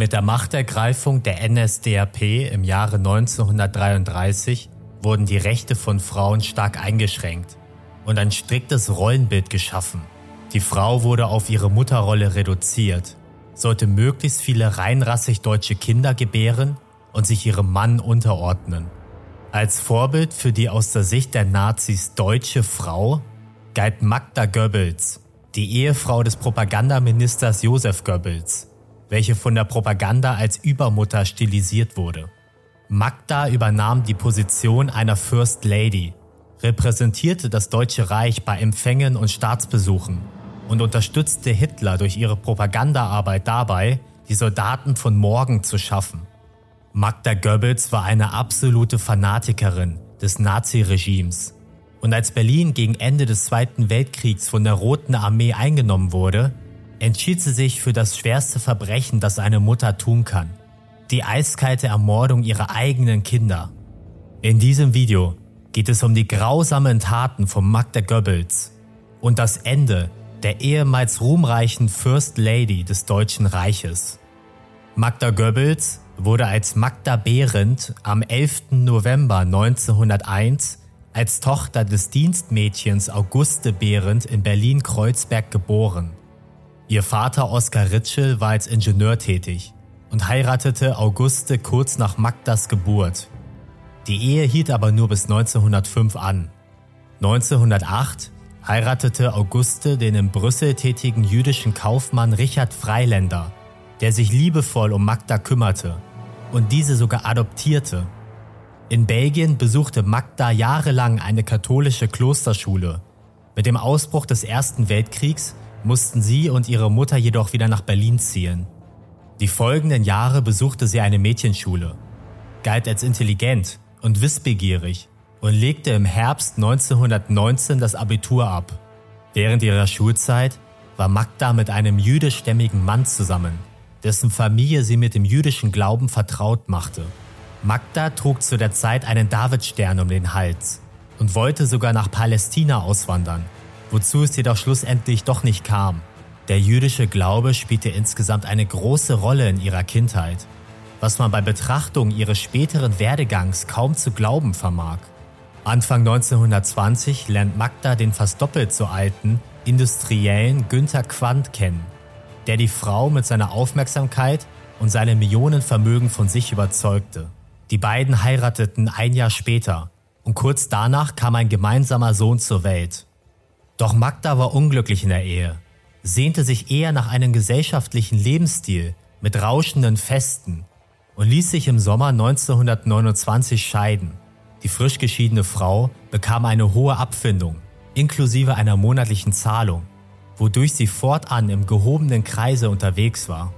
Mit der Machtergreifung der NSDAP im Jahre 1933 wurden die Rechte von Frauen stark eingeschränkt und ein striktes Rollenbild geschaffen. Die Frau wurde auf ihre Mutterrolle reduziert, sollte möglichst viele reinrassig deutsche Kinder gebären und sich ihrem Mann unterordnen. Als Vorbild für die aus der Sicht der Nazis deutsche Frau galt Magda Goebbels, die Ehefrau des Propagandaministers Josef Goebbels, welche von der Propaganda als Übermutter stilisiert wurde. Magda übernahm die Position einer First Lady, repräsentierte das Deutsche Reich bei Empfängen und Staatsbesuchen und unterstützte Hitler durch ihre Propagandaarbeit dabei, die Soldaten von morgen zu schaffen. Magda Goebbels war eine absolute Fanatikerin des Naziregimes. Und als Berlin gegen Ende des Zweiten Weltkriegs von der Roten Armee eingenommen wurde, entschied sie sich für das schwerste Verbrechen, das eine Mutter tun kann. Die eiskalte Ermordung ihrer eigenen Kinder. In diesem Video geht es um die grausamen Taten von Magda Goebbels und das Ende der ehemals ruhmreichen First Lady des Deutschen Reiches. Magda Goebbels wurde als Magda Behrendt am 11. November 1901 als Tochter des Dienstmädchens Auguste Behrendt in Berlin-Kreuzberg geboren. Ihr Vater Oskar Ritschel war als Ingenieur tätig und heiratete Auguste kurz nach Magdas Geburt. Die Ehe hielt aber nur bis 1905 an. 1908 heiratete Auguste den in Brüssel tätigen jüdischen Kaufmann Richard Freiländer, der sich liebevoll um Magda kümmerte und diese sogar adoptierte. In Belgien besuchte Magda jahrelang eine katholische Klosterschule. Mit dem Ausbruch des Ersten Weltkriegs mussten sie und ihre Mutter jedoch wieder nach Berlin ziehen. Die folgenden Jahre besuchte sie eine Mädchenschule, galt als intelligent und wissbegierig und legte im Herbst 1919 das Abitur ab. Während ihrer Schulzeit war Magda mit einem jüdischstämmigen Mann zusammen, dessen Familie sie mit dem jüdischen Glauben vertraut machte. Magda trug zu der Zeit einen Davidstern um den Hals und wollte sogar nach Palästina auswandern, wozu es jedoch schlussendlich doch nicht kam. Der jüdische Glaube spielte insgesamt eine große Rolle in ihrer Kindheit, was man bei Betrachtung ihres späteren Werdegangs kaum zu glauben vermag. Anfang 1920 lernt Magda den fast doppelt so alten Industriellen Günther Quandt kennen, der die Frau mit seiner Aufmerksamkeit und seinem Millionenvermögen von sich überzeugte. Die beiden heirateten ein Jahr später und kurz danach kam ein gemeinsamer Sohn zur Welt. Doch Magda war unglücklich in der Ehe, sehnte sich eher nach einem gesellschaftlichen Lebensstil mit rauschenden Festen und ließ sich im Sommer 1929 scheiden. Die frisch geschiedene Frau bekam eine hohe Abfindung, inklusive einer monatlichen Zahlung, wodurch sie fortan im gehobenen Kreise unterwegs war.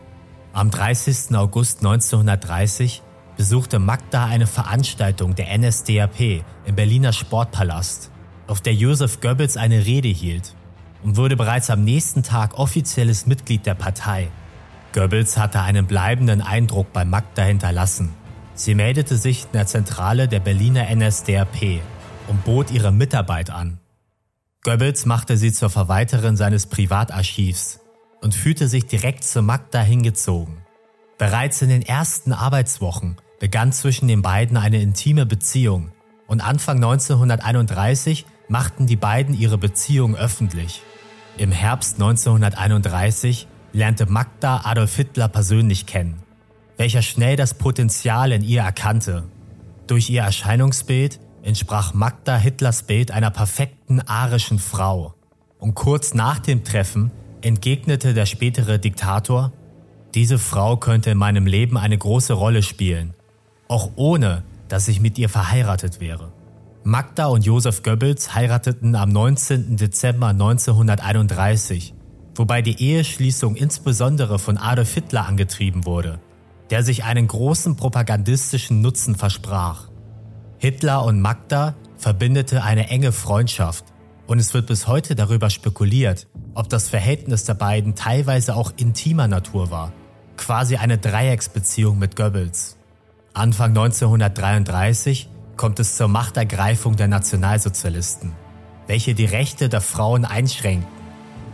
Am 30. August 1930 besuchte Magda eine Veranstaltung der NSDAP im Berliner Sportpalast, auf der Josef Goebbels eine Rede hielt und wurde bereits am nächsten Tag offizielles Mitglied der Partei. Goebbels hatte einen bleibenden Eindruck bei Magda hinterlassen Sie meldete sich in der Zentrale der Berliner NSDAP und bot ihre Mitarbeit an. Goebbels machte sie zur Verwalterin seines Privatarchivs und fühlte sich direkt zu Magda hingezogen. Bereits in den ersten Arbeitswochen begann zwischen den beiden eine intime Beziehung und Anfang 1931 machten die beiden ihre Beziehung öffentlich. Im Herbst 1931 lernte Magda Adolf Hitler persönlich kennen welcher schnell das Potenzial in ihr erkannte. Durch ihr Erscheinungsbild entsprach Magda Hitlers Bild einer perfekten arischen Frau. Und kurz nach dem Treffen entgegnete der spätere Diktator, diese Frau könnte in meinem Leben eine große Rolle spielen, auch ohne, dass ich mit ihr verheiratet wäre. Magda und Josef Goebbels heirateten am 19. Dezember 1931, wobei die Eheschließung insbesondere von Adolf Hitler angetrieben wurde – der sich einen großen propagandistischen Nutzen versprach. Hitler und Magda verbindete eine enge Freundschaft und es wird bis heute darüber spekuliert, ob das Verhältnis der beiden teilweise auch intimer Natur war, quasi eine Dreiecksbeziehung mit Goebbels. Anfang 1933 kommt es zur Machtergreifung der Nationalsozialisten, welche die Rechte der Frauen einschränkten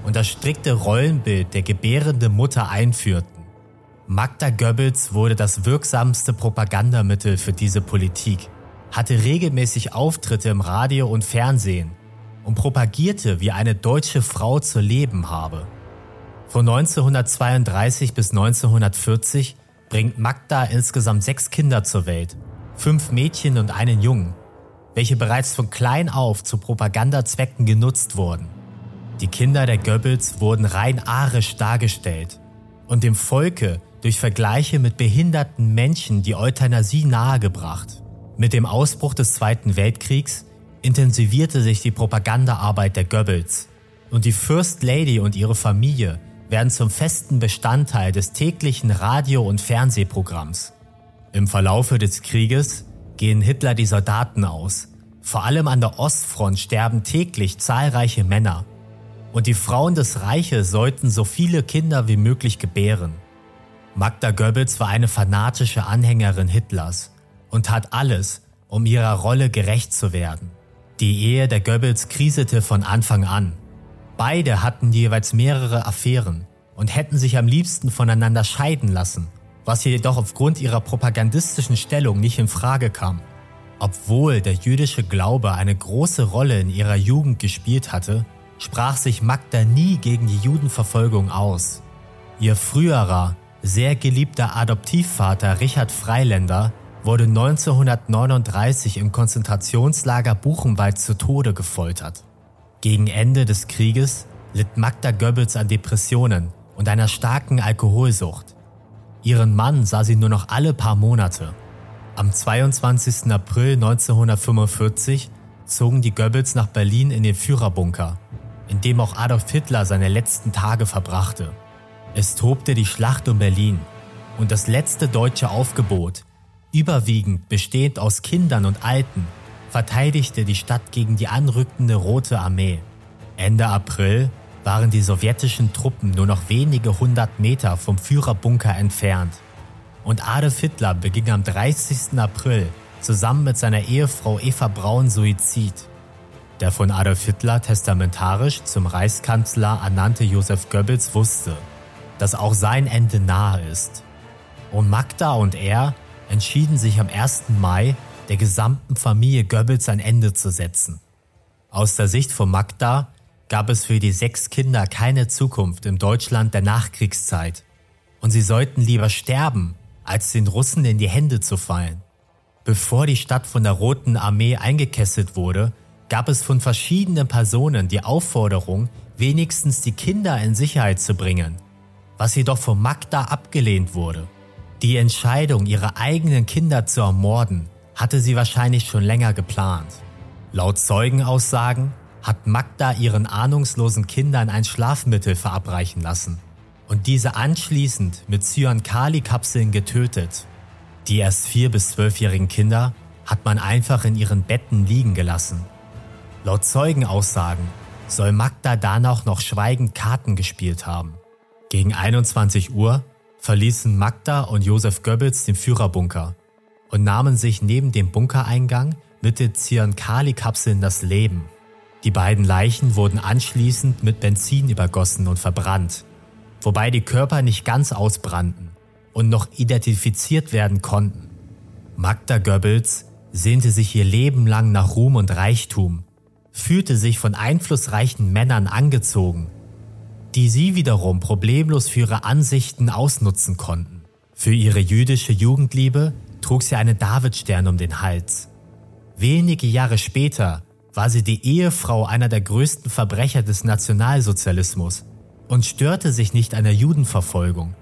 und das strikte Rollenbild der gebärenden Mutter einführten. Magda Goebbels wurde das wirksamste Propagandamittel für diese Politik, hatte regelmäßig Auftritte im Radio und Fernsehen und propagierte, wie eine deutsche Frau zu leben habe. Von 1932 bis 1940 bringt Magda insgesamt sechs Kinder zur Welt, fünf Mädchen und einen Jungen, welche bereits von klein auf zu Propagandazwecken genutzt wurden. Die Kinder der Goebbels wurden rein arisch dargestellt und dem Volke durch Vergleiche mit behinderten Menschen die Euthanasie nahegebracht. Mit dem Ausbruch des Zweiten Weltkriegs intensivierte sich die Propagandaarbeit der Goebbels und die First Lady und ihre Familie werden zum festen Bestandteil des täglichen Radio- und Fernsehprogramms. Im Verlaufe des Krieges gehen Hitler die Soldaten aus. Vor allem an der Ostfront sterben täglich zahlreiche Männer. Und die Frauen des Reiches sollten so viele Kinder wie möglich gebären. Magda Goebbels war eine fanatische Anhängerin Hitlers und tat alles, um ihrer Rolle gerecht zu werden. Die Ehe der Goebbels kriselte von Anfang an. Beide hatten jeweils mehrere Affären und hätten sich am liebsten voneinander scheiden lassen, was jedoch aufgrund ihrer propagandistischen Stellung nicht in Frage kam. Obwohl der jüdische Glaube eine große Rolle in ihrer Jugend gespielt hatte, sprach sich Magda nie gegen die Judenverfolgung aus. Ihr früherer, sehr geliebter Adoptivvater Richard Freiländer wurde 1939 im Konzentrationslager Buchenwald zu Tode gefoltert. Gegen Ende des Krieges litt Magda Goebbels an Depressionen und einer starken Alkoholsucht. Ihren Mann sah sie nur noch alle paar Monate. Am 22. April 1945 zogen die Goebbels nach Berlin in den Führerbunker, in dem auch Adolf Hitler seine letzten Tage verbrachte. Es tobte die Schlacht um Berlin und das letzte deutsche Aufgebot, überwiegend bestehend aus Kindern und Alten, verteidigte die Stadt gegen die anrückende Rote Armee. Ende April waren die sowjetischen Truppen nur noch wenige hundert Meter vom Führerbunker entfernt. Und Adolf Hitler beging am 30. April zusammen mit seiner Ehefrau Eva Braun Suizid. Der von Adolf Hitler testamentarisch zum Reichskanzler ernannte Josef Goebbels wusste, dass auch sein Ende nahe ist. Und Magda und er entschieden sich am 1. Mai der gesamten Familie Goebbels ein Ende zu setzen. Aus der Sicht von Magda gab es für die sechs Kinder keine Zukunft im Deutschland der Nachkriegszeit und sie sollten lieber sterben, als den Russen in die Hände zu fallen. Bevor die Stadt von der Roten Armee eingekesselt wurde, gab es von verschiedenen Personen die Aufforderung, wenigstens die Kinder in Sicherheit zu bringen, was jedoch von Magda abgelehnt wurde. Die Entscheidung, ihre eigenen Kinder zu ermorden, hatte sie wahrscheinlich schon länger geplant. Laut Zeugenaussagen hat Magda ihren ahnungslosen Kindern ein Schlafmittel verabreichen lassen und diese anschließend mit Cyankali-Kapseln getötet. Die erst vier bis zwölfjährigen Kinder hat man einfach in ihren Betten liegen gelassen. Laut Zeugenaussagen soll Magda danach noch schweigend Karten gespielt haben. Gegen 21 Uhr verließen Magda und Josef Goebbels den Führerbunker und nahmen sich neben dem Bunkereingang mit den Cyankali-Kapseln das Leben. Die beiden Leichen wurden anschließend mit Benzin übergossen und verbrannt, wobei die Körper nicht ganz ausbrannten und noch identifiziert werden konnten. Magda Goebbels sehnte sich ihr Leben lang nach Ruhm und Reichtum, fühlte sich von einflussreichen Männern angezogen, die sie wiederum problemlos für ihre Ansichten ausnutzen konnten. Für ihre jüdische Jugendliebe trug sie einen Davidstern um den Hals. Wenige Jahre später war sie die Ehefrau einer der größten Verbrecher des Nationalsozialismus und störte sich nicht an der Judenverfolgung.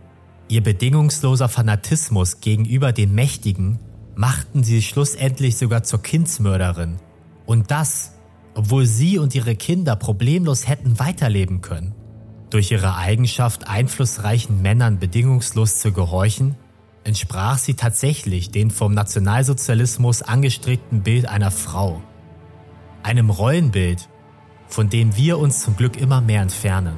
Ihr bedingungsloser Fanatismus gegenüber den Mächtigen machten sie schlussendlich sogar zur Kindsmörderin. Und das, obwohl sie und ihre Kinder problemlos hätten weiterleben können. Durch ihre Eigenschaft, einflussreichen Männern bedingungslos zu gehorchen, entsprach sie tatsächlich dem vom Nationalsozialismus angestrebten Bild einer Frau einem Rollenbild, von dem wir uns zum Glück immer mehr entfernen.